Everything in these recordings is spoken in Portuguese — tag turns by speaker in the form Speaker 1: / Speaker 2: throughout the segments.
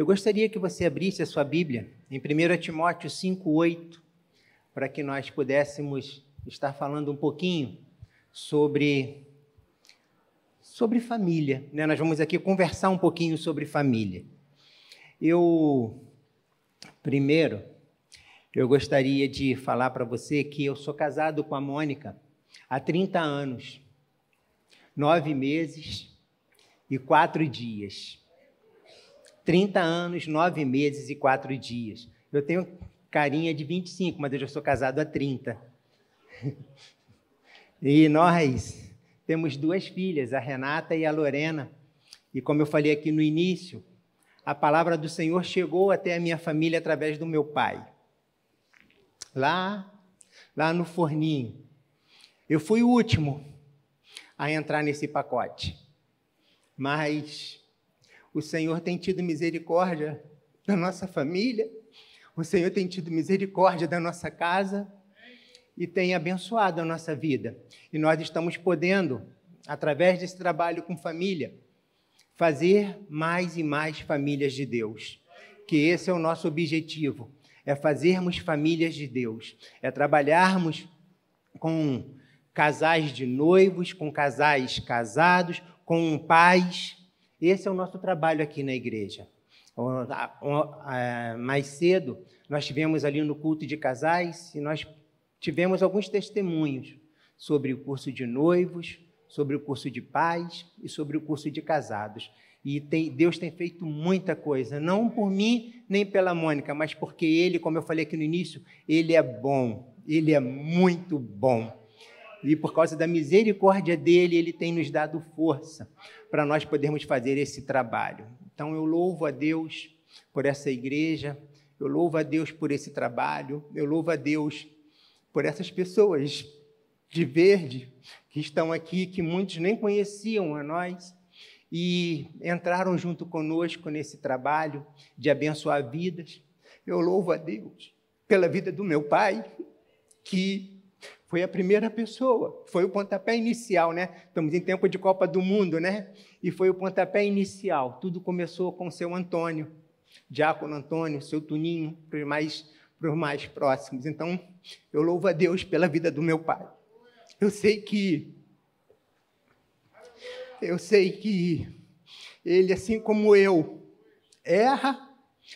Speaker 1: Eu gostaria que você abrisse a sua Bíblia em 1 Timóteo 5,8, para que nós pudéssemos estar falando um pouquinho sobre, sobre família. Né? Nós vamos aqui conversar um pouquinho sobre família. Eu, primeiro, eu gostaria de falar para você que eu sou casado com a Mônica há 30 anos, nove meses e quatro dias. 30 anos, 9 meses e 4 dias. Eu tenho carinha de 25, mas eu já sou casado há 30. e nós temos duas filhas, a Renata e a Lorena. E como eu falei aqui no início, a palavra do Senhor chegou até a minha família através do meu pai. Lá, lá no forninho. Eu fui o último a entrar nesse pacote. Mas o Senhor tem tido misericórdia da nossa família, o Senhor tem tido misericórdia da nossa casa e tem abençoado a nossa vida. E nós estamos podendo, através desse trabalho com família, fazer mais e mais famílias de Deus. Que esse é o nosso objetivo, é fazermos famílias de Deus, é trabalharmos com casais de noivos, com casais casados, com pais esse é o nosso trabalho aqui na igreja. Mais cedo, nós tivemos ali no culto de casais e nós tivemos alguns testemunhos sobre o curso de noivos, sobre o curso de pais e sobre o curso de casados. E tem, Deus tem feito muita coisa, não por mim nem pela Mônica, mas porque Ele, como eu falei aqui no início, Ele é bom, Ele é muito bom e por causa da misericórdia dele, ele tem nos dado força para nós podermos fazer esse trabalho. Então eu louvo a Deus por essa igreja, eu louvo a Deus por esse trabalho, eu louvo a Deus por essas pessoas de verde que estão aqui, que muitos nem conheciam a nós e entraram junto conosco nesse trabalho de abençoar vidas. Eu louvo a Deus pela vida do meu pai, que foi a primeira pessoa, foi o pontapé inicial, né? Estamos em tempo de Copa do Mundo, né? E foi o pontapé inicial. Tudo começou com o seu Antônio, Diácono Antônio, seu Tuninho, para os mais, para os mais próximos. Então, eu louvo a Deus pela vida do meu pai. Eu sei que eu sei que ele, assim como eu, erra,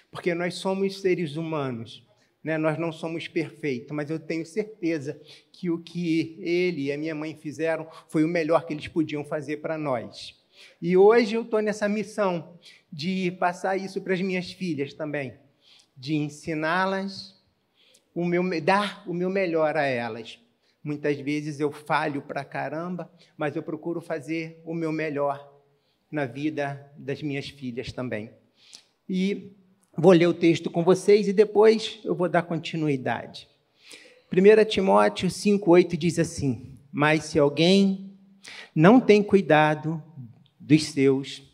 Speaker 1: porque nós somos seres humanos né? Nós não somos perfeitos, mas eu tenho certeza que o que ele e a minha mãe fizeram foi o melhor que eles podiam fazer para nós. E hoje eu estou nessa missão de passar isso para as minhas filhas também, de ensiná-las, o meu, dar o meu melhor a elas. Muitas vezes eu falho para caramba, mas eu procuro fazer o meu melhor na vida das minhas filhas também. E Vou ler o texto com vocês e depois eu vou dar continuidade. 1 Timóteo 5,8 diz assim: Mas se alguém não tem cuidado dos seus,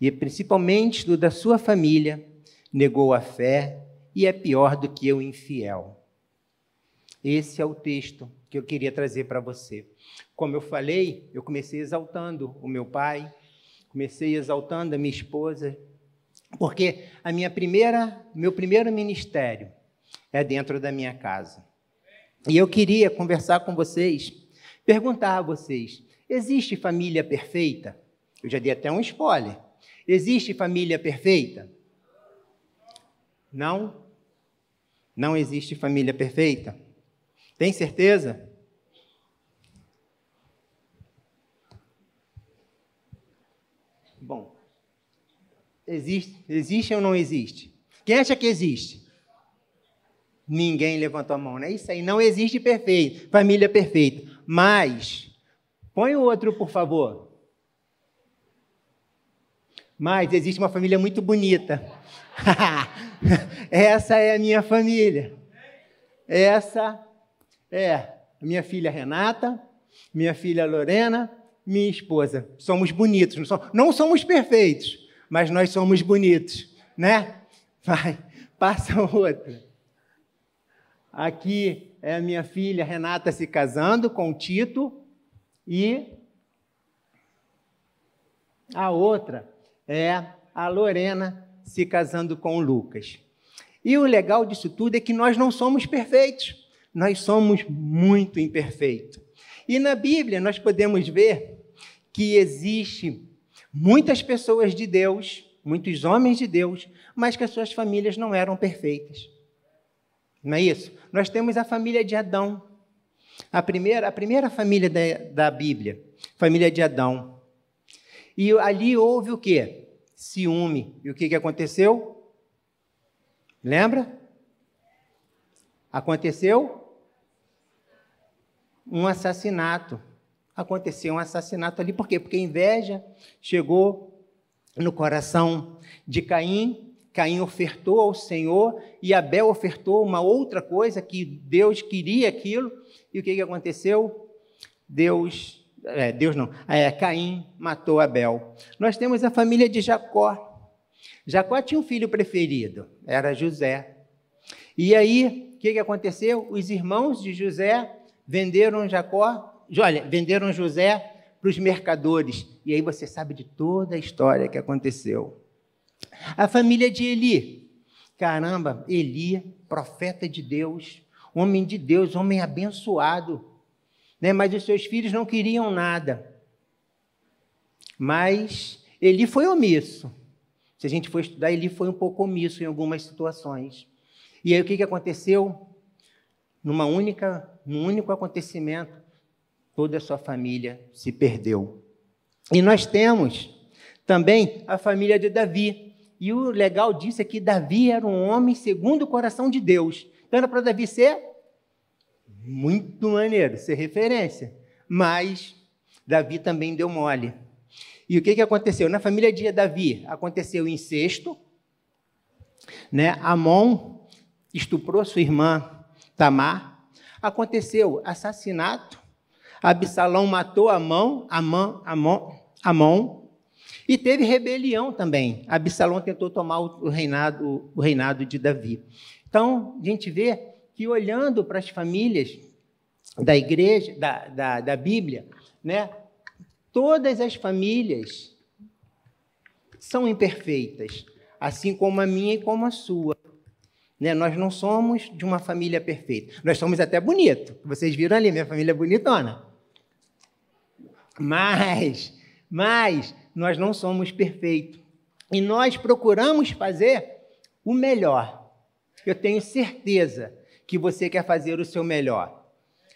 Speaker 1: e principalmente do da sua família, negou a fé e é pior do que o infiel. Esse é o texto que eu queria trazer para você. Como eu falei, eu comecei exaltando o meu pai, comecei exaltando a minha esposa, porque a minha primeira, meu primeiro ministério é dentro da minha casa. E eu queria conversar com vocês, perguntar a vocês: existe família perfeita? Eu já dei até um spoiler. Existe família perfeita? Não? Não existe família perfeita? Tem certeza? Bom, Existe, existe ou não existe? Quem acha que existe? Ninguém levantou a mão, não é isso aí. Não existe perfeito, família perfeita. Mas, põe o outro, por favor. Mas existe uma família muito bonita. Essa é a minha família. Essa é minha filha Renata, minha filha Lorena, minha esposa. Somos bonitos, não somos, não somos perfeitos, mas nós somos bonitos, né? Vai, passa outra. Aqui é a minha filha Renata se casando com o Tito e a outra é a Lorena se casando com o Lucas. E o legal disso tudo é que nós não somos perfeitos, nós somos muito imperfeitos. E na Bíblia nós podemos ver que existe muitas pessoas de Deus, muitos homens de Deus, mas que as suas famílias não eram perfeitas. Não é isso? Nós temos a família de Adão, a primeira, a primeira família da, da Bíblia, família de Adão. E ali houve o quê? Ciúme. E o que, que aconteceu? Lembra? Aconteceu um assassinato. Aconteceu um assassinato ali. Por quê? Porque a inveja chegou no coração de Caim. Caim ofertou ao Senhor e Abel ofertou uma outra coisa que Deus queria aquilo. E o que, que aconteceu? Deus, é, Deus não, é, Caim matou Abel. Nós temos a família de Jacó. Jacó tinha um filho preferido, era José. E aí, o que, que aconteceu? Os irmãos de José venderam Jacó, olha, venderam José para os mercadores. E aí você sabe de toda a história que aconteceu. A família de Eli. Caramba, Eli, profeta de Deus, homem de Deus, homem abençoado. Né? Mas os seus filhos não queriam nada. Mas Eli foi omisso. Se a gente for estudar, Eli foi um pouco omisso em algumas situações. E aí o que, que aconteceu? Numa única, num único acontecimento, toda a sua família se perdeu. E nós temos também a família de Davi. E o legal disso é que Davi era um homem segundo o coração de Deus. Então era para Davi ser muito maneiro, ser referência. Mas Davi também deu mole. E o que, que aconteceu? Na família de Davi aconteceu incesto, né? Amon estuprou sua irmã Tamar, aconteceu assassinato, Absalão matou Amon, Amon, Amon, Amon, e teve rebelião também. Absalão tentou tomar o reinado, o reinado de Davi. Então, a gente vê que olhando para as famílias da igreja, da, da, da Bíblia, né, todas as famílias são imperfeitas, assim como a minha e como a sua. Né? Nós não somos de uma família perfeita. Nós somos até bonito. Vocês viram ali, minha família é bonitona. Mas, mas nós não somos perfeitos. E nós procuramos fazer o melhor. Eu tenho certeza que você quer fazer o seu melhor.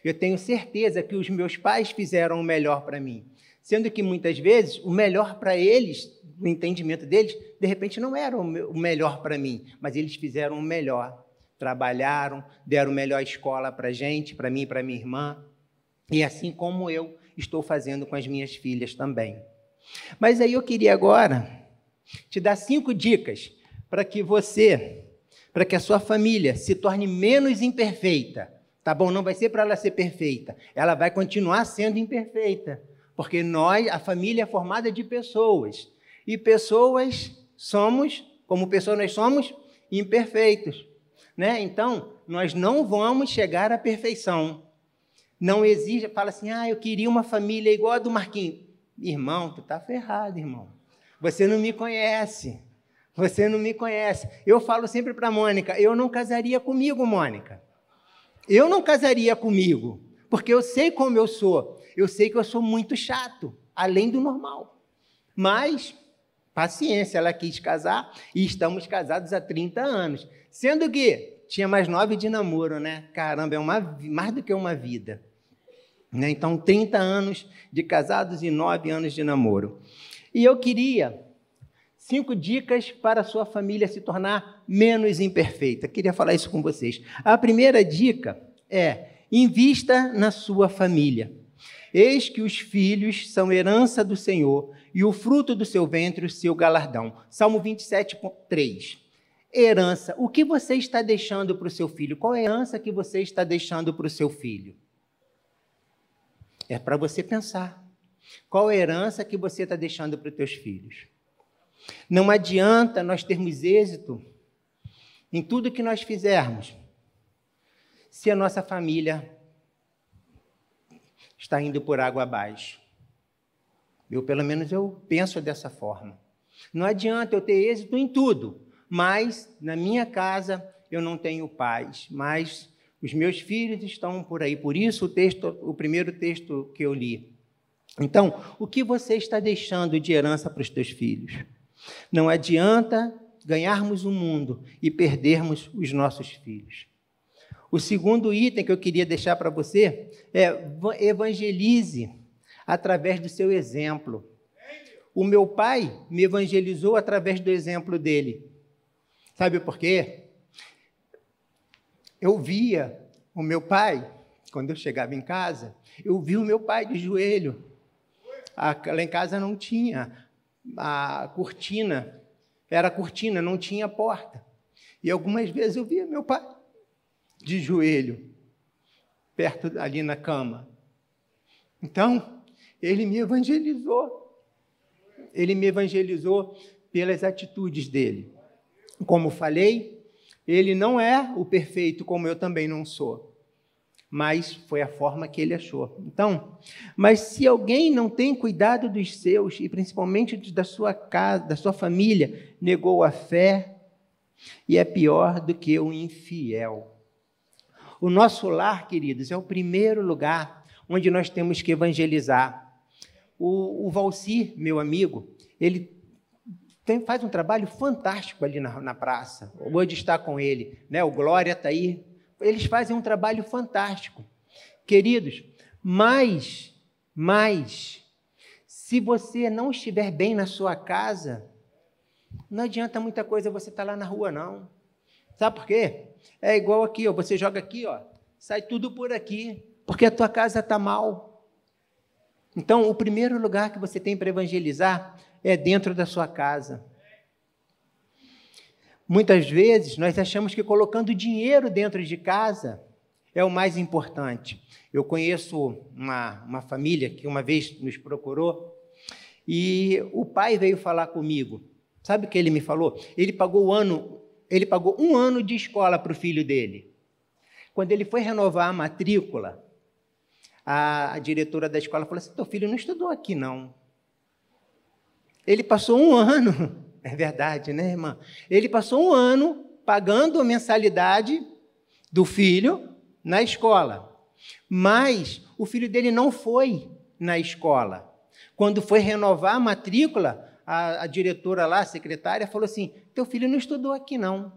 Speaker 1: Eu tenho certeza que os meus pais fizeram o melhor para mim. Sendo que muitas vezes o melhor para eles, no entendimento deles, de repente não era o melhor para mim, mas eles fizeram o melhor. Trabalharam, deram melhor escola para a gente, para mim e para minha irmã. E assim como eu estou fazendo com as minhas filhas também. Mas aí eu queria agora te dar cinco dicas para que você para que a sua família se torne menos imperfeita. Tá bom? Não vai ser para ela ser perfeita, ela vai continuar sendo imperfeita, porque nós, a família é formada de pessoas, e pessoas somos, como pessoas nós somos imperfeitos, né? Então, nós não vamos chegar à perfeição. Não exige, fala assim: "Ah, eu queria uma família igual a do Marquinhos". Irmão, tu tá ferrado, irmão. Você não me conhece. Você não me conhece. Eu falo sempre para Mônica: eu não casaria comigo, Mônica. Eu não casaria comigo, porque eu sei como eu sou. Eu sei que eu sou muito chato, além do normal. Mas, paciência, ela quis casar e estamos casados há 30 anos. Sendo que tinha mais nove de namoro, né? Caramba, é uma, mais do que uma vida. Né? Então, 30 anos de casados e nove anos de namoro. E eu queria Cinco dicas para a sua família se tornar menos imperfeita. Queria falar isso com vocês. A primeira dica é: invista na sua família. Eis que os filhos são herança do Senhor e o fruto do seu ventre o seu galardão. Salmo 27, 3. Herança. O que você está deixando para o seu filho? Qual é a herança que você está deixando para o seu filho? É para você pensar. Qual é a herança que você está deixando para os teus filhos? Não adianta nós termos êxito em tudo que nós fizermos se a nossa família está indo por água abaixo. Eu, pelo menos, eu penso dessa forma. Não adianta eu ter êxito em tudo, mas na minha casa eu não tenho paz, mas os meus filhos estão por aí. Por isso o texto, o primeiro texto que eu li. Então, o que você está deixando de herança para os teus filhos? Não adianta ganharmos o mundo e perdermos os nossos filhos. O segundo item que eu queria deixar para você é evangelize através do seu exemplo. O meu pai me evangelizou através do exemplo dele. Sabe por quê? Eu via o meu pai, quando eu chegava em casa, eu vi o meu pai de joelho. Lá em casa não tinha a cortina, era cortina, não tinha porta. E algumas vezes eu via meu pai de joelho, perto ali na cama. Então, ele me evangelizou. Ele me evangelizou pelas atitudes dele. Como falei, ele não é o perfeito, como eu também não sou. Mas foi a forma que ele achou. Então, mas se alguém não tem cuidado dos seus, e principalmente da sua casa, da sua família, negou a fé, e é pior do que o infiel. O nosso lar, queridos, é o primeiro lugar onde nós temos que evangelizar. O, o Valci, meu amigo, ele tem, faz um trabalho fantástico ali na, na praça. Hoje está com ele, né? O Glória está aí. Eles fazem um trabalho fantástico. Queridos, mas, mas, se você não estiver bem na sua casa, não adianta muita coisa você estar tá lá na rua, não. Sabe por quê? É igual aqui, ó, você joga aqui, ó, sai tudo por aqui, porque a tua casa está mal. Então, o primeiro lugar que você tem para evangelizar é dentro da sua casa. Muitas vezes nós achamos que colocando dinheiro dentro de casa é o mais importante. Eu conheço uma, uma família que uma vez nos procurou e o pai veio falar comigo. Sabe o que ele me falou? Ele pagou o ano ele pagou um ano de escola para o filho dele. Quando ele foi renovar a matrícula, a, a diretora da escola falou assim: teu filho não estudou aqui, não. Ele passou um ano, é verdade, né, irmã? Ele passou um ano pagando a mensalidade do filho na escola. Mas o filho dele não foi na escola. Quando foi renovar a matrícula, a, a diretora lá, a secretária, falou assim: teu filho não estudou aqui, não.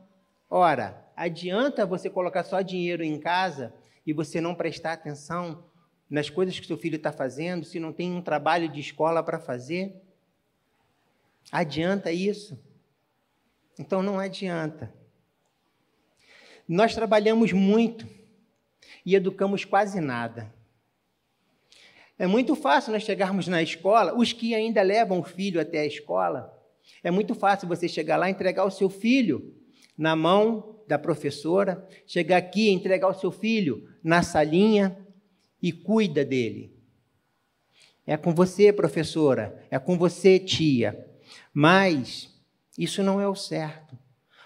Speaker 1: Ora, adianta você colocar só dinheiro em casa e você não prestar atenção nas coisas que seu filho está fazendo, se não tem um trabalho de escola para fazer? Adianta isso? Então não adianta. Nós trabalhamos muito e educamos quase nada. É muito fácil nós chegarmos na escola, os que ainda levam o filho até a escola, é muito fácil você chegar lá e entregar o seu filho na mão da professora, chegar aqui e entregar o seu filho na salinha e cuida dele. É com você, professora, é com você, tia. Mas isso não é o certo.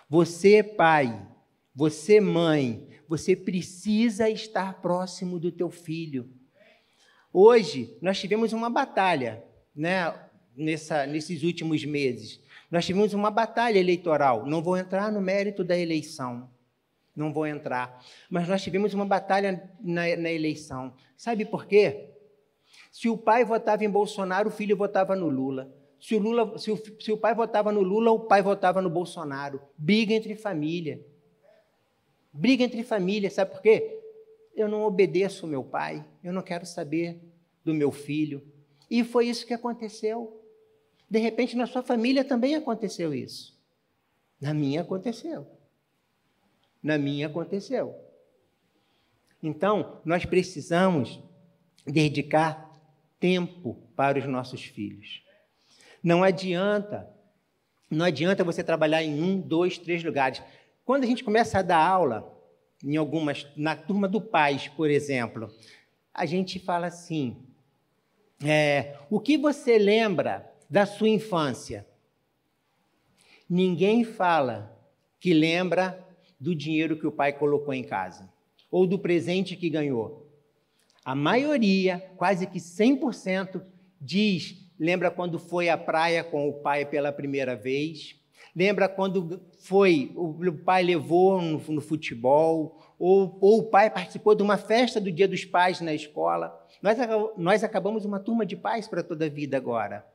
Speaker 1: Você, pai, você, mãe, você precisa estar próximo do teu filho. Hoje, nós tivemos uma batalha, né, nessa, nesses últimos meses. Nós tivemos uma batalha eleitoral. Não vou entrar no mérito da eleição. Não vou entrar. Mas nós tivemos uma batalha na, na eleição. Sabe por quê? Se o pai votava em Bolsonaro, o filho votava no Lula. Se o, Lula, se o, se o pai votava no Lula, o pai votava no Bolsonaro. Briga entre família. Briga entre família, sabe por quê? Eu não obedeço meu pai, eu não quero saber do meu filho. E foi isso que aconteceu. De repente, na sua família também aconteceu isso. Na minha aconteceu. Na minha aconteceu. Então, nós precisamos dedicar tempo para os nossos filhos. Não adianta, não adianta você trabalhar em um, dois, três lugares. Quando a gente começa a dar aula, em algumas, na turma do Paz, por exemplo, a gente fala assim: é, o que você lembra da sua infância? Ninguém fala que lembra do dinheiro que o pai colocou em casa ou do presente que ganhou. A maioria, quase que 100%, diz lembra quando foi à praia com o pai pela primeira vez, lembra quando foi, o pai levou no, no futebol, ou, ou, o pai participou de uma festa do Dia dos Pais na escola. Nós, nós acabamos uma turma de pais para toda a vida agora.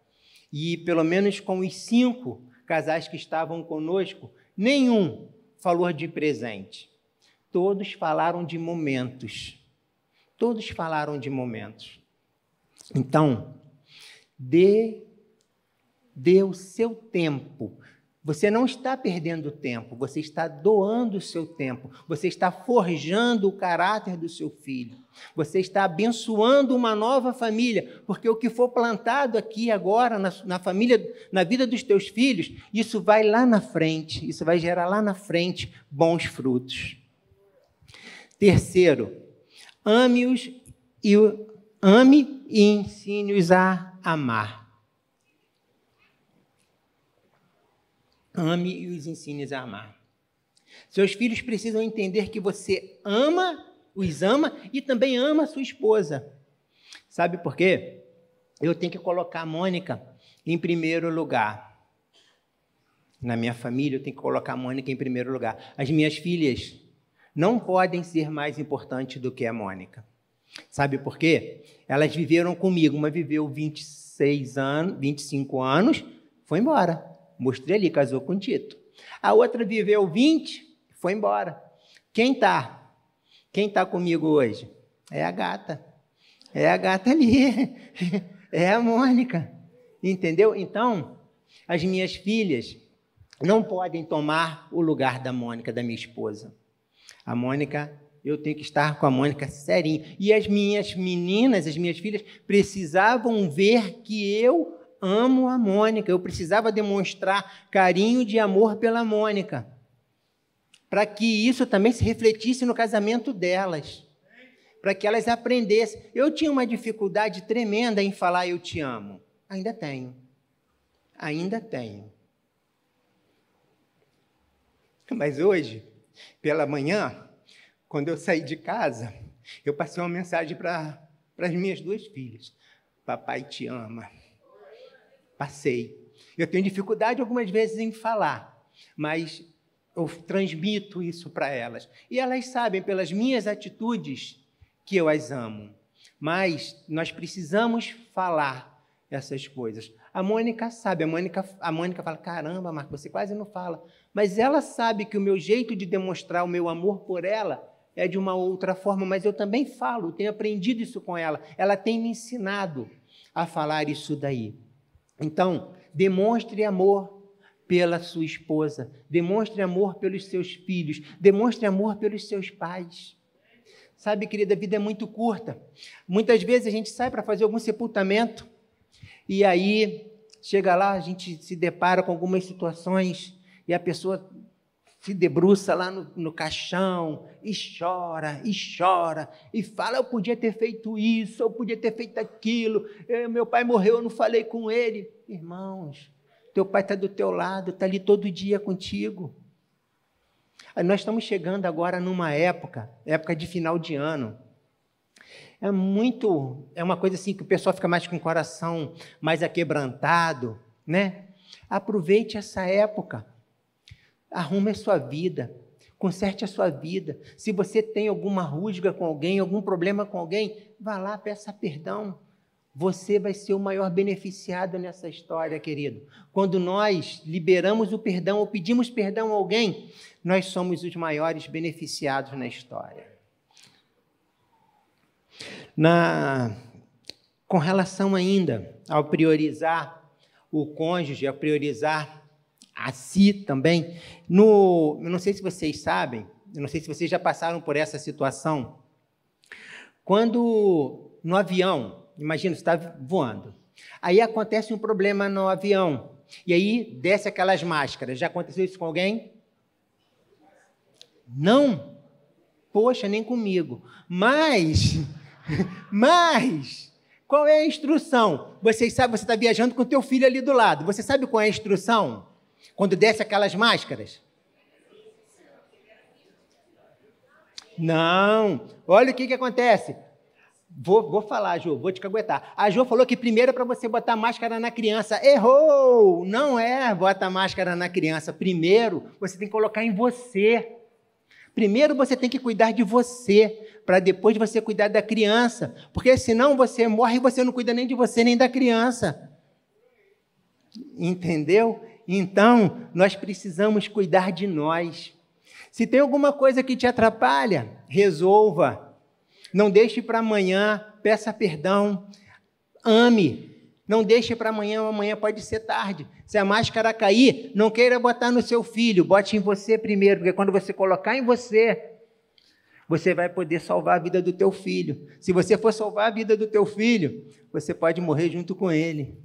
Speaker 1: E pelo menos com os cinco casais que estavam conosco, nenhum falou de presente. Todos falaram de momentos. Todos falaram de momentos. Então, dê, dê o seu tempo. Você não está perdendo tempo, você está doando o seu tempo, você está forjando o caráter do seu filho, você está abençoando uma nova família, porque o que for plantado aqui agora na, na família, na vida dos teus filhos, isso vai lá na frente, isso vai gerar lá na frente bons frutos. Terceiro, ame-os e ame e ensine-os a amar. Ame e os ensine a amar. Seus filhos precisam entender que você ama, os ama e também ama a sua esposa. Sabe por quê? Eu tenho que colocar a Mônica em primeiro lugar. Na minha família, eu tenho que colocar a Mônica em primeiro lugar. As minhas filhas não podem ser mais importantes do que a Mônica. Sabe por quê? Elas viveram comigo. Uma viveu 26 anos, 25 anos, foi embora. Mostrei ali, casou com Tito. A outra viveu 20, foi embora. Quem tá? Quem tá comigo hoje? É a gata. É a gata ali. É a Mônica. Entendeu? Então, as minhas filhas não podem tomar o lugar da Mônica, da minha esposa. A Mônica, eu tenho que estar com a Mônica serinho. E as minhas meninas, as minhas filhas, precisavam ver que eu amo a Mônica. Eu precisava demonstrar carinho de amor pela Mônica. Para que isso também se refletisse no casamento delas. Para que elas aprendessem. Eu tinha uma dificuldade tremenda em falar eu te amo. Ainda tenho. Ainda tenho. Mas hoje, pela manhã, quando eu saí de casa, eu passei uma mensagem para as minhas duas filhas: Papai te ama. Passei. Eu tenho dificuldade algumas vezes em falar, mas eu transmito isso para elas. E elas sabem pelas minhas atitudes que eu as amo. Mas nós precisamos falar essas coisas. A Mônica sabe, a Mônica, a Mônica fala: caramba, Marco, você quase não fala. Mas ela sabe que o meu jeito de demonstrar o meu amor por ela é de uma outra forma, mas eu também falo, tenho aprendido isso com ela. Ela tem me ensinado a falar isso daí. Então, demonstre amor pela sua esposa, demonstre amor pelos seus filhos, demonstre amor pelos seus pais. Sabe, querida, a vida é muito curta. Muitas vezes a gente sai para fazer algum sepultamento e aí chega lá, a gente se depara com algumas situações e a pessoa se debruça lá no, no caixão e chora, e chora, e fala: Eu podia ter feito isso, eu podia ter feito aquilo, eu, meu pai morreu, eu não falei com ele. Irmãos, teu pai está do teu lado, está ali todo dia contigo. Nós estamos chegando agora numa época, época de final de ano. É muito, é uma coisa assim que o pessoal fica mais com o coração mais aquebrantado, né? Aproveite essa época. Arrume a sua vida, conserte a sua vida. Se você tem alguma rusga com alguém, algum problema com alguém, vá lá, peça perdão. Você vai ser o maior beneficiado nessa história, querido. Quando nós liberamos o perdão ou pedimos perdão a alguém, nós somos os maiores beneficiados na história. Na, com relação ainda ao priorizar o cônjuge, a priorizar a si também. No, eu não sei se vocês sabem, eu não sei se vocês já passaram por essa situação. Quando no avião, imagina, você está voando, aí acontece um problema no avião, e aí desce aquelas máscaras. Já aconteceu isso com alguém? Não? Poxa, nem comigo. Mas, mas, qual é a instrução? Você sabe, você está viajando com o teu filho ali do lado. Você sabe qual é a instrução? Quando desce aquelas máscaras? Não. Olha o que, que acontece. Vou, vou falar, Jô, vou te caguetar. A Jô falou que primeiro é para você botar máscara na criança. Errou! Não é bota máscara na criança. Primeiro, você tem que colocar em você. Primeiro você tem que cuidar de você, para depois você cuidar da criança. Porque senão você morre e você não cuida nem de você nem da criança. Entendeu? Então, nós precisamos cuidar de nós. Se tem alguma coisa que te atrapalha, resolva. Não deixe para amanhã, peça perdão, ame. Não deixe para amanhã, amanhã pode ser tarde. Se a máscara cair, não queira botar no seu filho, bote em você primeiro, porque quando você colocar em você, você vai poder salvar a vida do teu filho. Se você for salvar a vida do teu filho, você pode morrer junto com ele.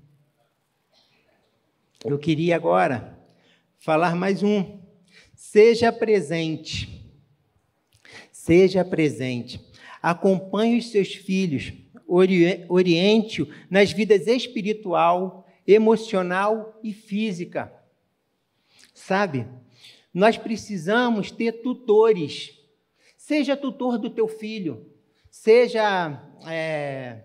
Speaker 1: Eu queria agora falar mais um. Seja presente. Seja presente acompanhe os seus filhos, oriente-o nas vidas espiritual, emocional e física. Sabe? Nós precisamos ter tutores. Seja tutor do teu filho, seja é,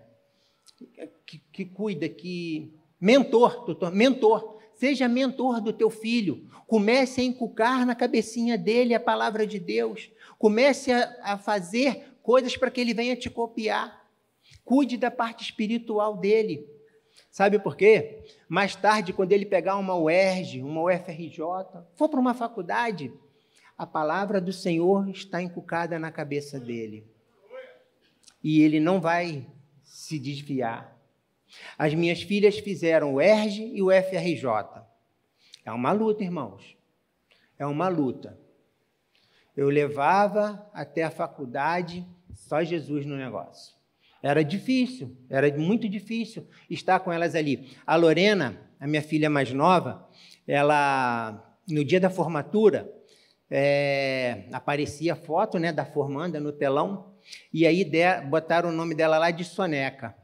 Speaker 1: que, que cuida, que mentor, mentor. Seja mentor do teu filho. Comece a inculcar na cabecinha dele a palavra de Deus. Comece a, a fazer coisas para que ele venha te copiar. Cuide da parte espiritual dele. Sabe por quê? Mais tarde, quando ele pegar uma UERJ, uma UFRJ, for para uma faculdade, a palavra do Senhor está encucada na cabeça dele. E ele não vai se desviar. As minhas filhas fizeram o ERJ e o FRJ. É uma luta, irmãos. É uma luta. Eu levava até a faculdade só Jesus no negócio. Era difícil, era muito difícil estar com elas ali. A Lorena, a minha filha mais nova, ela, no dia da formatura, é, aparecia a foto né, da formanda no telão, e aí de, botaram o nome dela lá de Soneca.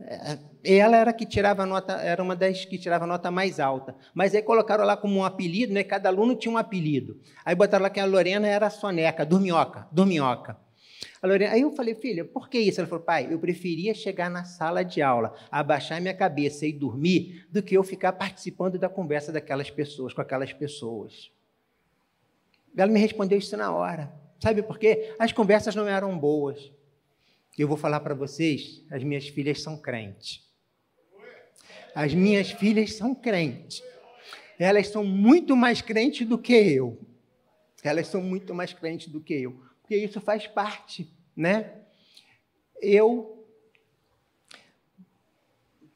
Speaker 1: É, ela era que tirava nota, era uma das que tirava nota mais alta. Mas aí colocaram lá como um apelido, né? Cada aluno tinha um apelido. Aí botaram lá que a Lorena era Soneca, Dorminhoca, Dorminhoca. A Lorena, aí eu falei, filha, por que isso? Ela falou, pai, eu preferia chegar na sala de aula, abaixar minha cabeça e dormir, do que eu ficar participando da conversa daquelas pessoas, com aquelas pessoas. Ela me respondeu isso na hora. Sabe por quê? As conversas não eram boas. Eu vou falar para vocês, as minhas filhas são crentes. As minhas filhas são crentes. Elas são muito mais crentes do que eu. Elas são muito mais crentes do que eu. Porque isso faz parte, né? Eu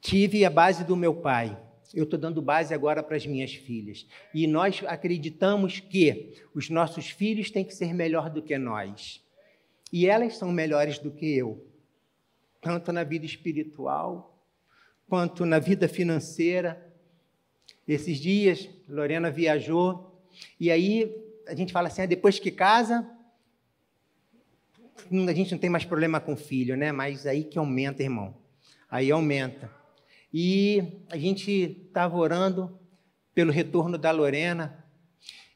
Speaker 1: tive a base do meu pai. Eu estou dando base agora para as minhas filhas. E nós acreditamos que os nossos filhos têm que ser melhor do que nós. E elas são melhores do que eu, tanto na vida espiritual, quanto na vida financeira. Esses dias, Lorena viajou, e aí a gente fala assim: ah, depois que casa, a gente não tem mais problema com filho, né? Mas aí que aumenta, irmão. Aí aumenta. E a gente estava orando pelo retorno da Lorena,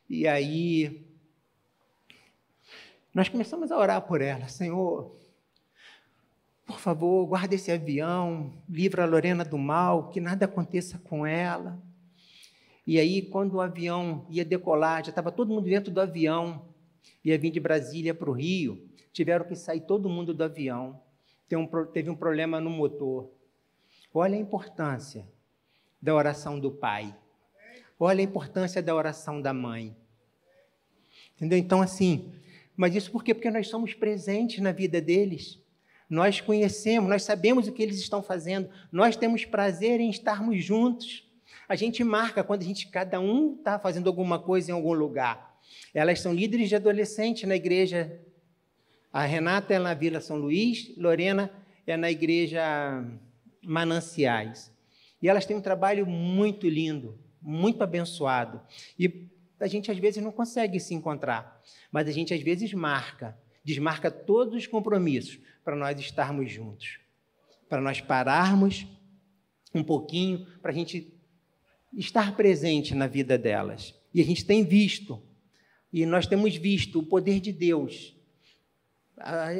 Speaker 1: e aí nós começamos a orar por ela, Senhor, por favor, guarda esse avião, livra a Lorena do mal, que nada aconteça com ela. E aí, quando o avião ia decolar, já estava todo mundo dentro do avião, ia vir de Brasília para o Rio, tiveram que sair todo mundo do avião. Teve um problema no motor. Olha a importância da oração do pai. Olha a importância da oração da mãe. Entendeu? Então, assim, mas isso por quê? Porque nós somos presentes na vida deles. Nós conhecemos, nós sabemos o que eles estão fazendo. Nós temos prazer em estarmos juntos. A gente marca quando a gente, cada um está fazendo alguma coisa em algum lugar. Elas são líderes de adolescente na igreja. A Renata é na Vila São Luís, Lorena é na igreja Mananciais. E elas têm um trabalho muito lindo, muito abençoado. E a gente às vezes não consegue se encontrar, mas a gente às vezes marca, desmarca todos os compromissos para nós estarmos juntos, para nós pararmos um pouquinho, para a gente estar presente na vida delas. E a gente tem visto, e nós temos visto o poder de Deus,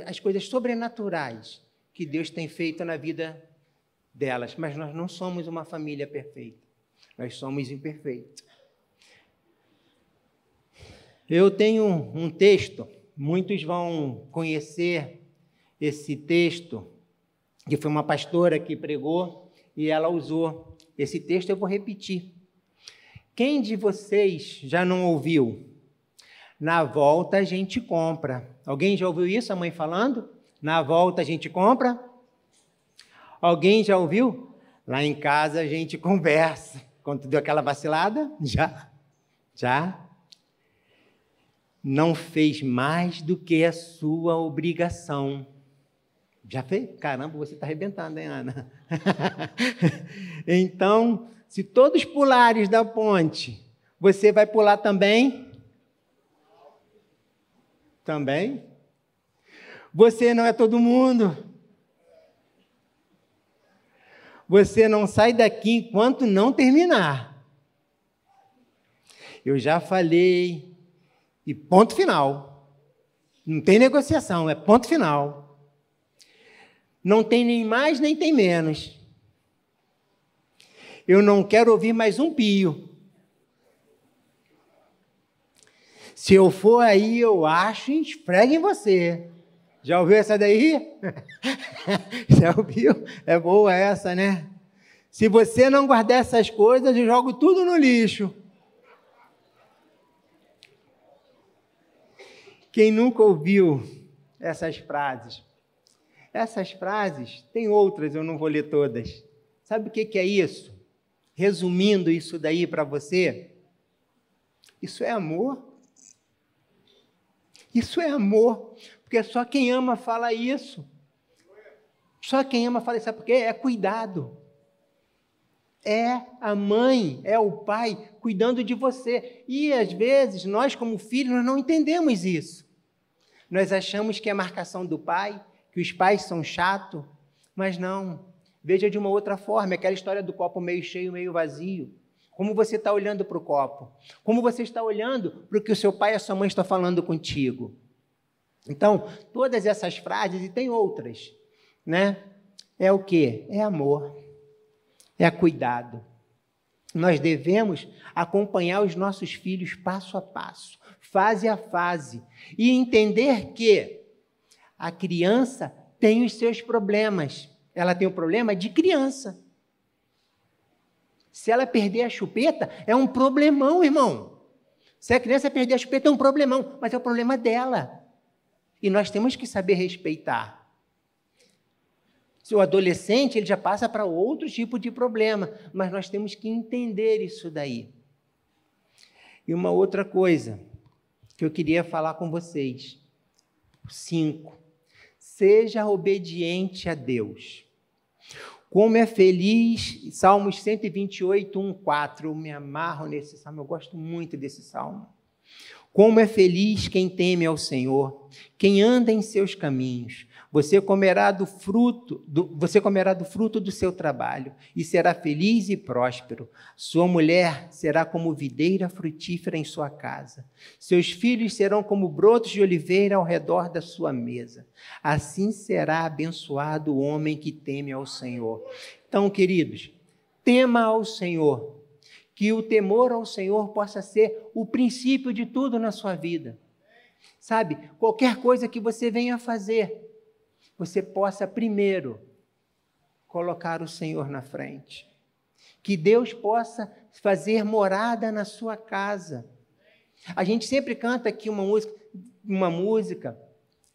Speaker 1: as coisas sobrenaturais que Deus tem feito na vida delas, mas nós não somos uma família perfeita. Nós somos imperfeitos. Eu tenho um texto, muitos vão conhecer esse texto, que foi uma pastora que pregou e ela usou. Esse texto eu vou repetir. Quem de vocês já não ouviu? Na volta a gente compra. Alguém já ouviu isso, a mãe falando? Na volta a gente compra? Alguém já ouviu? Lá em casa a gente conversa. Quando deu aquela vacilada? Já. Já não fez mais do que a sua obrigação. Já fez? Caramba, você está arrebentando, hein, Ana? então, se todos pulares da ponte, você vai pular também? Também? Você não é todo mundo. Você não sai daqui enquanto não terminar. Eu já falei, e ponto final. Não tem negociação, é ponto final. Não tem nem mais nem tem menos. Eu não quero ouvir mais um pio. Se eu for aí, eu acho e esfrega em você. Já ouviu essa daí? Já ouviu? É boa essa, né? Se você não guardar essas coisas, eu jogo tudo no lixo. Quem nunca ouviu essas frases? Essas frases, tem outras, eu não vou ler todas. Sabe o que é isso? Resumindo isso daí para você, isso é amor. Isso é amor, porque só quem ama fala isso. Só quem ama fala isso, sabe por quê? É cuidado. É a mãe, é o pai cuidando de você. E às vezes, nós como filhos, nós não entendemos isso. Nós achamos que é marcação do pai, que os pais são chatos, mas não. Veja de uma outra forma, aquela história do copo meio cheio, meio vazio. Como você está olhando para o copo? Como você está olhando para o que o seu pai e a sua mãe estão falando contigo? Então, todas essas frases, e tem outras, né? É o que? É amor, é cuidado. Nós devemos acompanhar os nossos filhos passo a passo fase a fase, e entender que a criança tem os seus problemas. Ela tem o problema de criança. Se ela perder a chupeta, é um problemão, irmão. Se a criança perder a chupeta, é um problemão, mas é o problema dela. E nós temos que saber respeitar. Se o adolescente, ele já passa para outro tipo de problema, mas nós temos que entender isso daí. E uma outra coisa, que eu queria falar com vocês. Cinco. Seja obediente a Deus. Como é feliz, Salmos 128, 1, 4. Eu me amarro nesse salmo, eu gosto muito desse salmo. Como é feliz quem teme ao Senhor, quem anda em seus caminhos. Você comerá do fruto, do, você comerá do fruto do seu trabalho e será feliz e próspero. Sua mulher será como videira frutífera em sua casa. Seus filhos serão como brotos de oliveira ao redor da sua mesa. Assim será abençoado o homem que teme ao Senhor. Então, queridos, tema ao Senhor. Que o temor ao Senhor possa ser o princípio de tudo na sua vida. Sabe, qualquer coisa que você venha fazer, você possa primeiro colocar o Senhor na frente. Que Deus possa fazer morada na sua casa. A gente sempre canta aqui uma música, uma música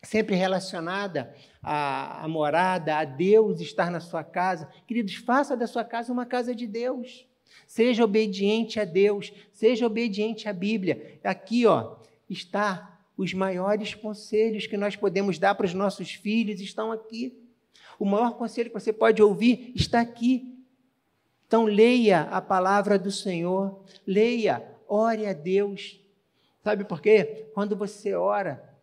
Speaker 1: sempre relacionada à, à morada, a Deus estar na sua casa. Queridos, faça da sua casa uma casa de Deus. Seja obediente a Deus, seja obediente à Bíblia. Aqui, ó, está os maiores conselhos que nós podemos dar para os nossos filhos estão aqui. O maior conselho que você pode ouvir está aqui. Então, leia a palavra do Senhor, leia, ore a Deus. Sabe por quê? Quando você ora,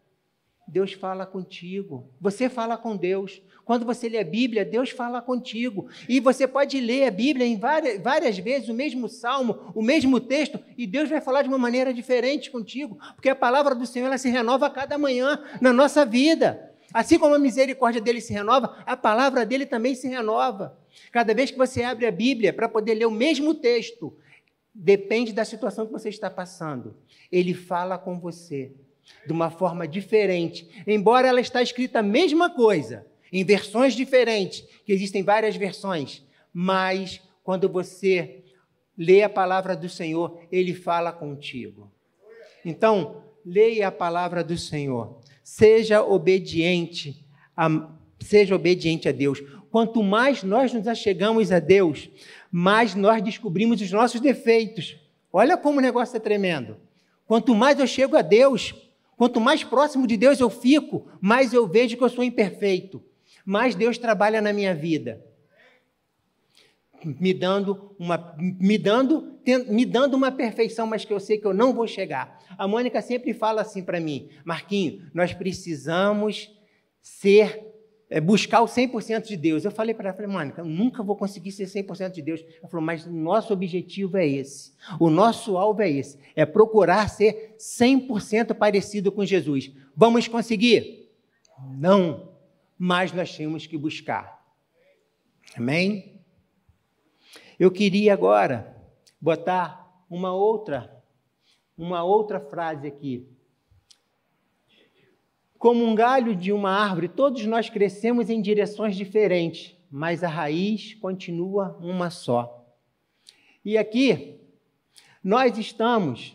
Speaker 1: Deus fala contigo. Você fala com Deus. Quando você lê a Bíblia, Deus fala contigo. E você pode ler a Bíblia em várias, várias vezes, o mesmo salmo, o mesmo texto, e Deus vai falar de uma maneira diferente contigo, porque a palavra do Senhor ela se renova a cada manhã na nossa vida. Assim como a misericórdia dele se renova, a palavra dele também se renova. Cada vez que você abre a Bíblia para poder ler o mesmo texto, depende da situação que você está passando. Ele fala com você de uma forma diferente, embora ela está escrita a mesma coisa, em versões diferentes, que existem várias versões, mas quando você lê a palavra do Senhor, ele fala contigo. Então, leia a palavra do Senhor. Seja obediente a, seja obediente a Deus. Quanto mais nós nos achegamos a Deus, mais nós descobrimos os nossos defeitos. Olha como o negócio é tremendo. Quanto mais eu chego a Deus, quanto mais próximo de Deus eu fico, mais eu vejo que eu sou imperfeito. Mais Deus trabalha na minha vida me dando uma me dando me dando uma perfeição, mas que eu sei que eu não vou chegar. A Mônica sempre fala assim para mim, Marquinho, nós precisamos ser é, buscar o 100% de Deus. Eu falei para ela, falei, Mônica, eu nunca vou conseguir ser 100% de Deus. Ela falou, mas o nosso objetivo é esse. O nosso alvo é esse, é procurar ser 100% parecido com Jesus. Vamos conseguir? Não, mas nós temos que buscar. Amém? Eu queria agora botar uma outra, uma outra frase aqui. Como um galho de uma árvore, todos nós crescemos em direções diferentes, mas a raiz continua uma só. E aqui, nós estamos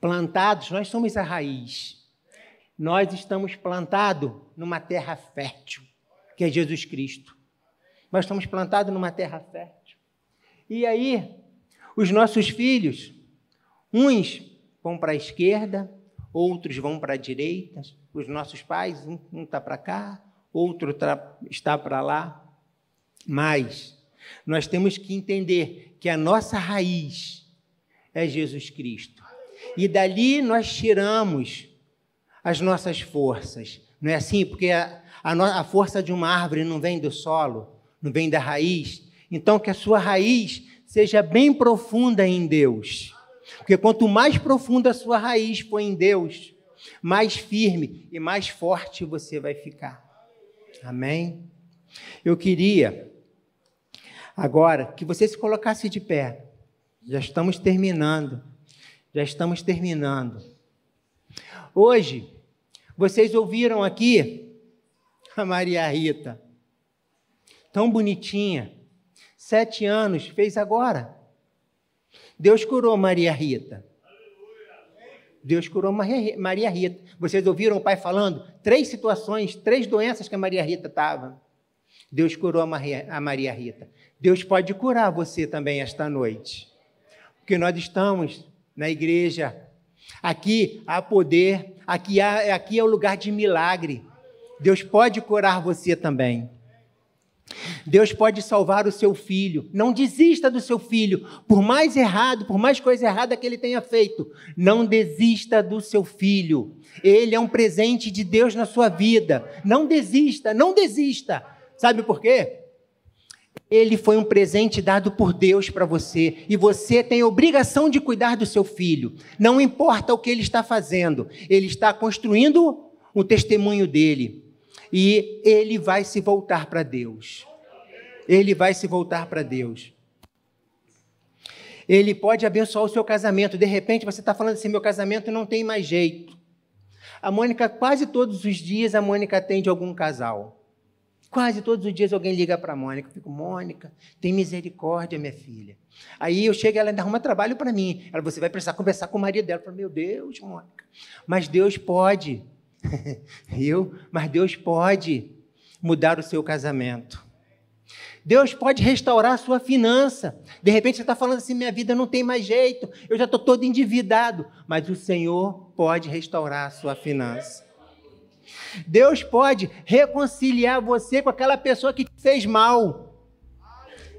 Speaker 1: plantados, nós somos a raiz. Nós estamos plantados numa terra fértil, que é Jesus Cristo. Nós estamos plantados numa terra fértil. E aí, os nossos filhos, uns vão para a esquerda, outros vão para a direita, os nossos pais, um está para cá, outro está para lá. Mas nós temos que entender que a nossa raiz é Jesus Cristo. E dali nós tiramos as nossas forças. Não é assim? Porque a, a, a força de uma árvore não vem do solo, não vem da raiz, então, que a sua raiz seja bem profunda em Deus. Porque quanto mais profunda a sua raiz for em Deus, mais firme e mais forte você vai ficar. Amém? Eu queria agora que você se colocasse de pé. Já estamos terminando. Já estamos terminando. Hoje, vocês ouviram aqui a Maria Rita, tão bonitinha sete anos, fez agora. Deus curou Maria Rita. Deus curou Maria Rita. Vocês ouviram o pai falando? Três situações, três doenças que a Maria Rita estava. Deus curou a Maria, a Maria Rita. Deus pode curar você também esta noite. Porque nós estamos na igreja. Aqui há poder, aqui, há, aqui é o lugar de milagre. Deus pode curar você também. Deus pode salvar o seu filho. Não desista do seu filho. Por mais errado, por mais coisa errada que ele tenha feito, não desista do seu filho. Ele é um presente de Deus na sua vida. Não desista, não desista. Sabe por quê? Ele foi um presente dado por Deus para você e você tem a obrigação de cuidar do seu filho. Não importa o que ele está fazendo, ele está construindo o testemunho dele e ele vai se voltar para Deus. Ele vai se voltar para Deus. Ele pode abençoar o seu casamento. De repente você está falando assim: meu casamento não tem mais jeito. A Mônica, quase todos os dias, a Mônica atende algum casal. Quase todos os dias alguém liga para a Mônica. Eu fico, Mônica, tem misericórdia, minha filha. Aí eu chego, ela ainda arruma trabalho para mim. Ela, você vai precisar conversar com o marido dela. Eu falo, meu Deus, Mônica. Mas Deus pode. eu, mas Deus pode mudar o seu casamento. Deus pode restaurar a sua finança. De repente você está falando assim: minha vida não tem mais jeito, eu já estou todo endividado. Mas o Senhor pode restaurar a sua finança. Deus pode reconciliar você com aquela pessoa que te fez mal.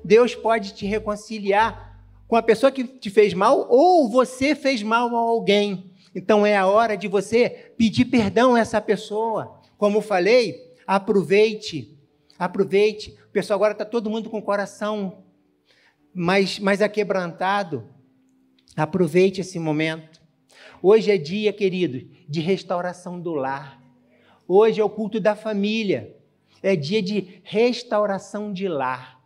Speaker 1: Deus pode te reconciliar com a pessoa que te fez mal ou você fez mal a alguém. Então é a hora de você pedir perdão a essa pessoa. Como falei, aproveite, aproveite. O pessoal agora está todo mundo com o coração mais, mais aquebrantado. Aproveite esse momento. Hoje é dia, querido, de restauração do lar. Hoje é o culto da família. É dia de restauração de lar.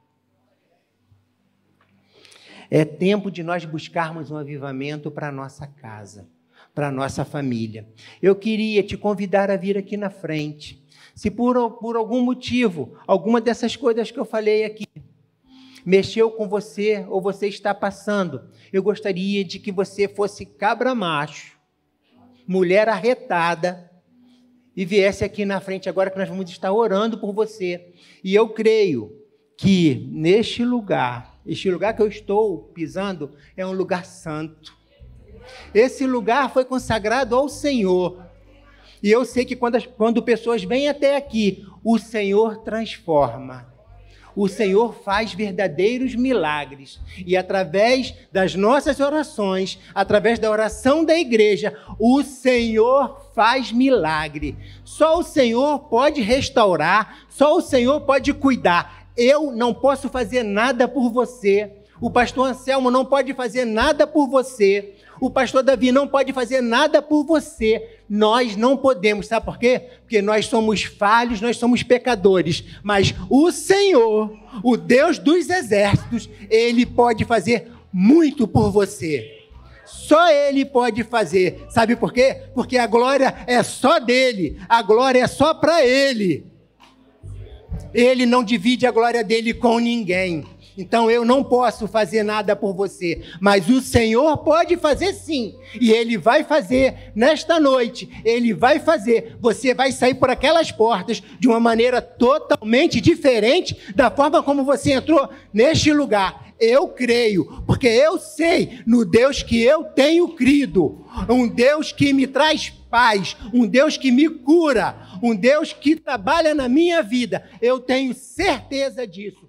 Speaker 1: É tempo de nós buscarmos um avivamento para a nossa casa, para a nossa família. Eu queria te convidar a vir aqui na frente. Se por, por algum motivo, alguma dessas coisas que eu falei aqui, mexeu com você ou você está passando, eu gostaria de que você fosse cabra macho, mulher arretada, e viesse aqui na frente agora que nós vamos estar orando por você. E eu creio que neste lugar, este lugar que eu estou pisando, é um lugar santo. Esse lugar foi consagrado ao Senhor. E eu sei que quando, as, quando pessoas vêm até aqui, o Senhor transforma o Senhor faz verdadeiros milagres. E através das nossas orações, através da oração da igreja, o Senhor faz milagre. Só o Senhor pode restaurar, só o Senhor pode cuidar. Eu não posso fazer nada por você. O pastor Anselmo não pode fazer nada por você. O pastor Davi não pode fazer nada por você. Nós não podemos, sabe por quê? Porque nós somos falhos, nós somos pecadores. Mas o Senhor, o Deus dos exércitos, ele pode fazer muito por você. Só ele pode fazer. Sabe por quê? Porque a glória é só dele, a glória é só para ele. Ele não divide a glória dele com ninguém. Então eu não posso fazer nada por você, mas o Senhor pode fazer sim, e Ele vai fazer nesta noite, Ele vai fazer. Você vai sair por aquelas portas de uma maneira totalmente diferente da forma como você entrou neste lugar. Eu creio, porque eu sei no Deus que eu tenho crido, um Deus que me traz paz, um Deus que me cura, um Deus que trabalha na minha vida. Eu tenho certeza disso